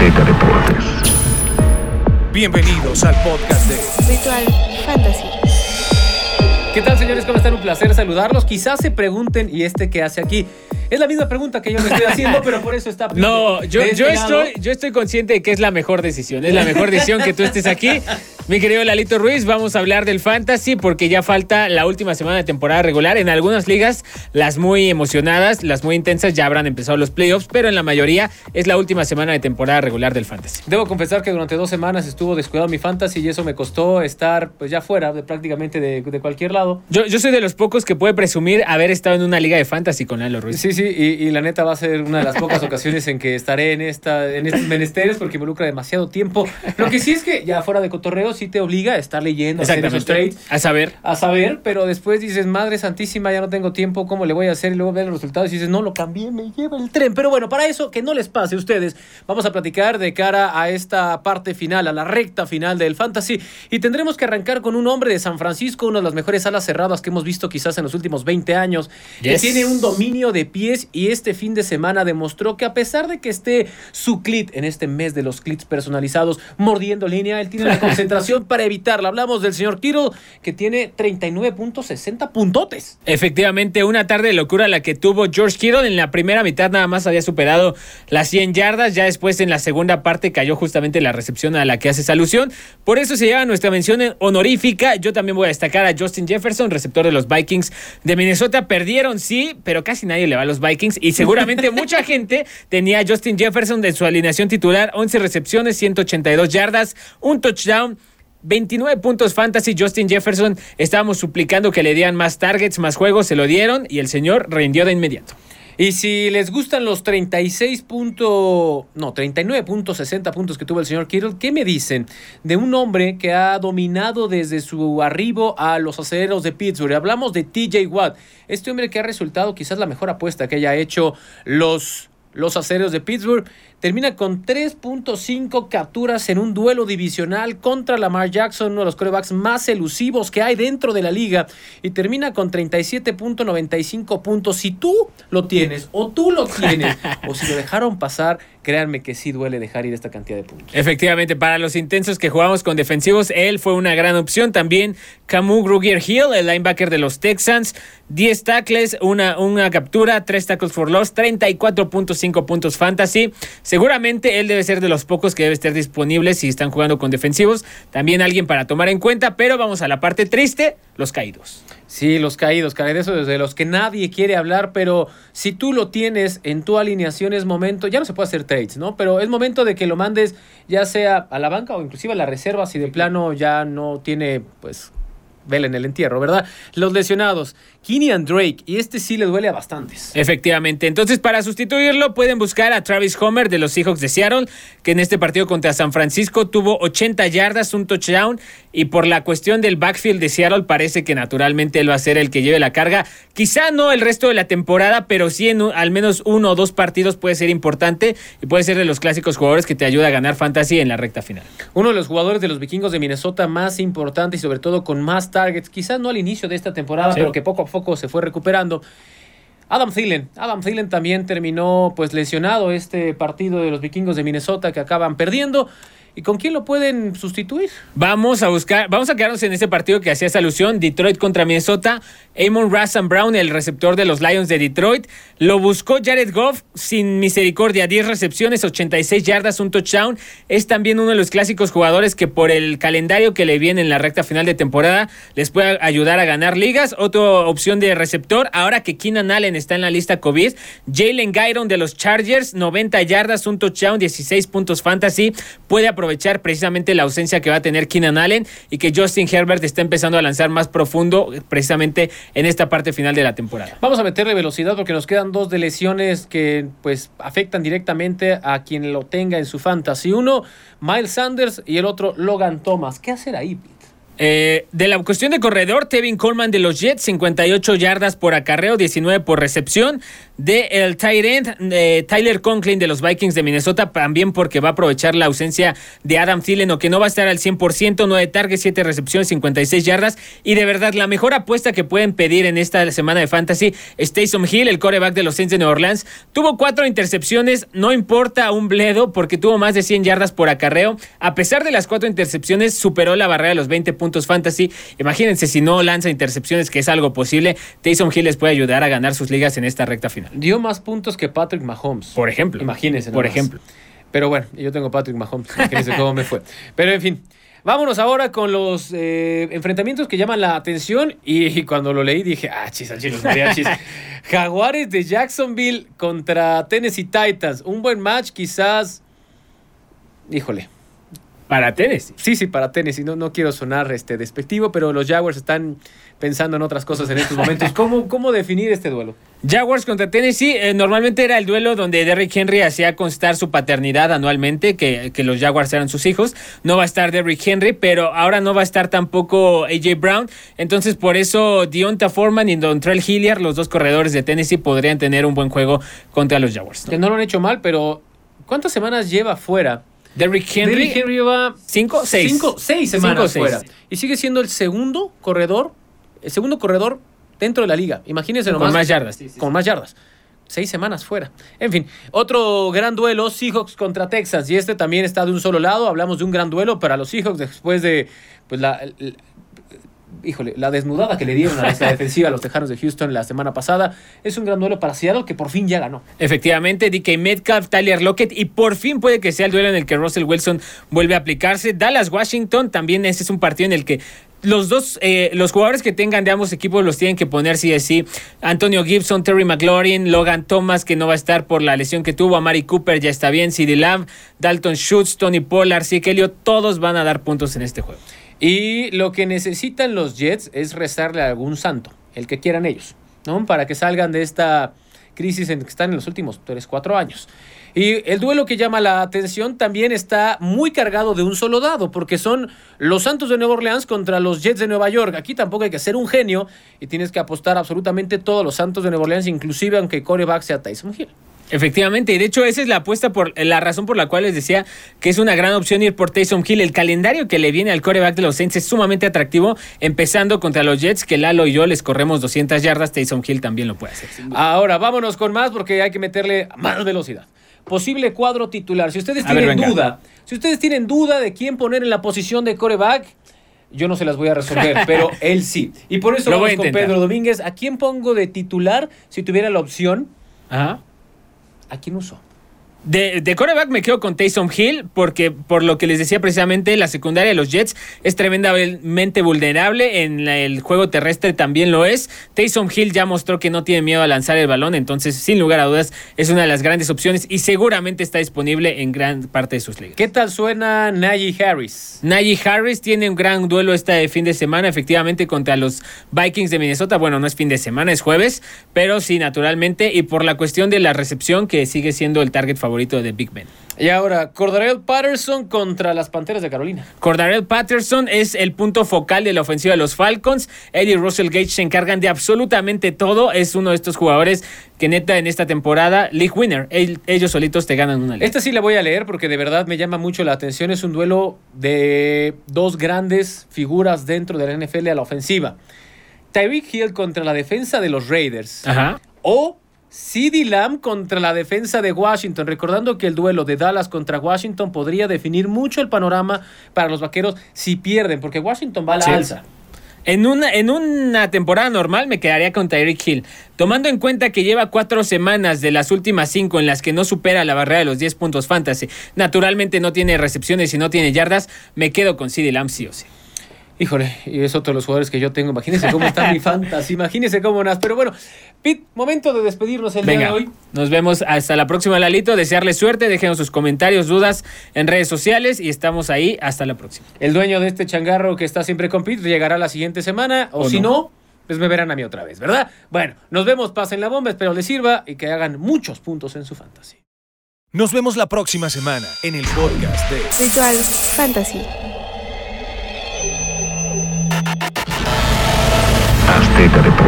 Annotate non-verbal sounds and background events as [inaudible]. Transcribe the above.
Azteca Deportes. Bienvenidos al podcast de Virtual Fantasy. ¿Qué tal, señores? ¿Cómo están? Un placer saludarlos. Quizás se pregunten, ¿y este qué hace aquí? Es la misma pregunta que yo me estoy haciendo, [laughs] pero por eso está. No, yo, este yo, estoy, yo estoy consciente de que es la mejor decisión. Es la mejor decisión que tú estés aquí. Mi querido Lalito Ruiz, vamos a hablar del fantasy porque ya falta la última semana de temporada regular. En algunas ligas, las muy emocionadas, las muy intensas, ya habrán empezado los playoffs, pero en la mayoría es la última semana de temporada regular del fantasy. Debo confesar que durante dos semanas estuvo descuidado mi fantasy y eso me costó estar pues ya fuera de prácticamente de, de cualquier lado. Yo, yo soy de los pocos que puede presumir haber estado en una liga de fantasy con Lalo Ruiz. Sí, sí, y, y la neta va a ser una de las pocas [laughs] ocasiones en que estaré en esta en estos menesteres porque involucra demasiado tiempo. Lo que sí es que ya fuera de cotorreo sí te obliga a estar leyendo, a hacer esos trades. A saber. a saber, pero después dices, madre santísima, ya no tengo tiempo, ¿cómo le voy a hacer? Y luego ves los resultados y dices, no, lo cambié, me lleva el tren. Pero bueno, para eso, que no les pase a ustedes, vamos a platicar de cara a esta parte final, a la recta final del Fantasy. Y tendremos que arrancar con un hombre de San Francisco, una de las mejores alas cerradas que hemos visto quizás en los últimos 20 años, que tiene un dominio de pies y este fin de semana demostró que a pesar de que esté su clit en este mes de los clits personalizados mordiendo línea, él tiene la [laughs] concentración para evitarla. Hablamos del señor Kittle, que tiene 39.60 puntotes. Efectivamente, una tarde de locura la que tuvo George Kittle. En la primera mitad nada más había superado las 100 yardas. Ya después en la segunda parte cayó justamente la recepción a la que haces alusión. Por eso se lleva nuestra mención honorífica. Yo también voy a destacar a Justin Jefferson, receptor de los Vikings de Minnesota. Perdieron, sí, pero casi nadie le va a los Vikings. Y seguramente [laughs] mucha gente tenía a Justin Jefferson de su alineación titular. 11 recepciones, 182 yardas, un touchdown. 29 puntos fantasy, Justin Jefferson. Estábamos suplicando que le dieran más targets, más juegos, se lo dieron y el señor rindió de inmediato. Y si les gustan los 36 punto, no, 39.60 puntos que tuvo el señor Kittle, ¿qué me dicen de un hombre que ha dominado desde su arribo a los acereros de Pittsburgh? Hablamos de TJ Watt, este hombre que ha resultado quizás la mejor apuesta que haya hecho los, los acereros de Pittsburgh. Termina con 3.5 capturas en un duelo divisional contra Lamar Jackson, uno de los corebacks más elusivos que hay dentro de la liga. Y termina con 37.95 puntos. Si tú lo tienes, o tú lo tienes, [laughs] o si lo dejaron pasar, créanme que sí duele dejar ir esta cantidad de puntos. Efectivamente, para los intensos que jugamos con defensivos, él fue una gran opción. También Camus Grugier Hill, el linebacker de los Texans, 10 tackles, una, una captura, 3 tackles for loss, 34.5 puntos fantasy. Seguramente él debe ser de los pocos que debe estar disponible si están jugando con defensivos. También alguien para tomar en cuenta, pero vamos a la parte triste, los caídos. Sí, los caídos, caray, de esos de los que nadie quiere hablar, pero si tú lo tienes en tu alineación es momento, ya no se puede hacer trades, ¿no? Pero es momento de que lo mandes ya sea a la banca o inclusive a la reserva si de plano ya no tiene, pues, vela el entierro, ¿verdad? Los lesionados, Kenyan Drake, y este sí le duele a bastantes. Efectivamente. Entonces, para sustituirlo, pueden buscar a Travis Homer de los Seahawks de Seattle, que en este partido contra San Francisco tuvo 80 yardas, un touchdown, y por la cuestión del backfield de Seattle, parece que naturalmente él va a ser el que lleve la carga. Quizá no el resto de la temporada, pero sí en un- al menos uno o dos partidos puede ser importante y puede ser de los clásicos jugadores que te ayuda a ganar fantasy en la recta final. Uno de los jugadores de los vikingos de Minnesota más importantes y sobre todo con más targets, quizás no al inicio de esta temporada, Sí. pero que poco a poco se fue recuperando. Adam Thielen. Adam Thielen también terminó pues lesionado este partido de los vikingos de Minnesota que acaban perdiendo. ¿Y con quién lo pueden sustituir? Vamos a buscar, vamos a quedarnos en ese partido que hacías alusión, Detroit contra Minnesota. Amon Razan Brown, el receptor de los Lions de Detroit, lo buscó Jared Goff sin misericordia, 10 recepciones, 86 yardas, un touchdown. Es también uno de los clásicos jugadores que por el calendario que le viene en la recta final de temporada les puede ayudar a ganar ligas. Otra opción de receptor, ahora que Keenan Allen está en la lista COVID, Jalen Gyron de los Chargers, 90 yardas, un touchdown, 16 puntos fantasy, puede aprovechar precisamente la ausencia que va a tener Keenan Allen y que Justin Herbert está empezando a lanzar más profundo precisamente en esta parte final de la temporada. Vamos a meterle velocidad porque nos quedan dos de lesiones que pues afectan directamente a quien lo tenga en su fantasy. Uno, Miles Sanders y el otro, Logan Thomas. ¿Qué hacer ahí? Eh, de la cuestión de corredor, Tevin Coleman de los Jets, 58 yardas por acarreo, 19 por recepción. De el tight end, eh, Tyler Conklin de los Vikings de Minnesota, también porque va a aprovechar la ausencia de Adam Thielen, o que no va a estar al 100%, 9 targets, 7 recepciones, 56 yardas. Y de verdad, la mejor apuesta que pueden pedir en esta semana de fantasy es Taysom Hill, el coreback de los Saints de New Orleans. Tuvo cuatro intercepciones, no importa un bledo, porque tuvo más de 100 yardas por acarreo. A pesar de las cuatro intercepciones, superó la barrera de los 20 puntos fantasy. Imagínense si no lanza intercepciones, que es algo posible, Taysom Hill les puede ayudar a ganar sus ligas en esta recta final. Dio más puntos que Patrick Mahomes. Por ejemplo. Imagínense. Por ejemplo. Pero bueno, yo tengo Patrick Mahomes. Imagínense cómo me fue. Pero en fin. Vámonos ahora con los eh, enfrentamientos que llaman la atención. Y, cuando lo leí dije, ah, chis, los mariachis. [laughs] Jaguares de Jacksonville contra Tennessee Titans. Un buen match, quizás. Híjole, para Tennessee. Sí, sí, para Tennessee. No, no quiero sonar este, despectivo, pero los Jaguars están pensando en otras cosas en estos [laughs] momentos. ¿Cómo, cómo definir este duelo? Jaguars contra Tennessee, eh, normalmente era el duelo donde Derrick Henry hacía constar su paternidad anualmente, que, que, los Jaguars eran sus hijos. No va a estar Derrick Henry, pero ahora no va a estar tampoco AJ Brown. Entonces, por eso Dionta Foreman y Dontrell Hilliard, los dos corredores de Tennessee, podrían tener un buen juego contra los Jaguars. Que no lo han hecho mal, pero ¿cuántas semanas lleva fuera? Derrick Henry. Derrick Henry lleva cinco, seis. Cinco, seis semanas fuera. Y sigue siendo el segundo corredor, el segundo corredor dentro de la liga. Imagínense nomás. Con más yardas. Con más yardas. Seis semanas fuera. En fin, otro gran duelo, Seahawks contra Texas. Y este también está de un solo lado. Hablamos de un gran duelo para los Seahawks después de pues, la, híjole, la desnudada que le dieron a la [laughs] defensiva a los Tejanos de Houston la semana pasada. Es un gran duelo para Seattle que por fin ya ganó. Efectivamente, DK Metcalf, Tyler Lockett y por fin puede que sea el duelo en el que Russell Wilson vuelve a aplicarse. Dallas Washington también ese es un partido en el que los dos, eh, los jugadores que tengan de ambos equipos los tienen que poner sí es sí. Antonio Gibson, Terry McLaurin, Logan Thomas, que no va a estar por la lesión que tuvo. Amari Cooper ya está bien. CD Lamb, Dalton Schutz, Tony Pollard, Elliott, todos van a dar puntos en este juego. Y lo que necesitan los Jets es rezarle a algún santo, el que quieran ellos, ¿no? Para que salgan de esta crisis en que están en los últimos 3, 4 años. Y el duelo que llama la atención también está muy cargado de un solo dado, porque son los Santos de Nueva Orleans contra los Jets de Nueva York. Aquí tampoco hay que ser un genio y tienes que apostar absolutamente todos los Santos de Nueva Orleans, inclusive aunque coreback sea Tyson Hill. Efectivamente, y de hecho esa es la apuesta por la razón por la cual les decía que es una gran opción ir por Taysom Hill. El calendario que le viene al coreback de los Saints es sumamente atractivo, empezando contra los Jets, que Lalo y yo les corremos 200 yardas, Taysom Hill también lo puede hacer. Ahora vámonos con más porque hay que meterle más velocidad. Posible cuadro titular. Si ustedes tienen duda, si ustedes tienen duda de quién poner en la posición de coreback, yo no se las voy a resolver, [laughs] pero él sí. Y por eso vamos con Pedro Domínguez. ¿A quién pongo de titular si tuviera la opción? Ajá. ¿A quién uso? De, de coreback me quedo con Taysom Hill porque por lo que les decía precisamente la secundaria de los Jets es tremendamente vulnerable en el juego terrestre también lo es. Taysom Hill ya mostró que no tiene miedo a lanzar el balón entonces sin lugar a dudas es una de las grandes opciones y seguramente está disponible en gran parte de sus ligas. ¿Qué tal suena Najee Harris? Najee Harris tiene un gran duelo este fin de semana efectivamente contra los Vikings de Minnesota. Bueno no es fin de semana es jueves pero sí naturalmente y por la cuestión de la recepción que sigue siendo el target favorito favorito de Big Ben. Y ahora, Cordarel Patterson contra las Panteras de Carolina. Cordarel Patterson es el punto focal de la ofensiva de los Falcons. Eddie Russell Gage se encargan de absolutamente todo. Es uno de estos jugadores que neta en esta temporada, League Winner, ellos solitos te ganan una liga. Esta sí la voy a leer porque de verdad me llama mucho la atención. Es un duelo de dos grandes figuras dentro de la NFL a la ofensiva. Tyreek Hill contra la defensa de los Raiders. Ajá. O CD Lamb contra la defensa de Washington, recordando que el duelo de Dallas contra Washington podría definir mucho el panorama para los vaqueros si pierden, porque Washington va a la alza. En una, en una temporada normal me quedaría con Tyreek Hill. Tomando en cuenta que lleva cuatro semanas de las últimas cinco en las que no supera la barrera de los 10 puntos fantasy, naturalmente no tiene recepciones y no tiene yardas, me quedo con CD Lamb sí o sí. Híjole, y es otro de los jugadores que yo tengo. Imagínense cómo está mi [laughs] fantasy, imagínense cómo nas. Pero bueno, Pete, momento de despedirnos el día de hoy. Nos vemos hasta la próxima, Lalito. Desearle suerte, déjenos sus comentarios, dudas en redes sociales y estamos ahí. Hasta la próxima. El dueño de este changarro que está siempre con Pete llegará la siguiente semana, o, si no? pues me verán a mí otra vez, ¿verdad? Bueno, nos vemos, pasen la bomba, espero les sirva y que hagan muchos puntos en su fantasy. Nos vemos la próxima semana en el podcast de Ritual Fantasy. Azteca Deportes.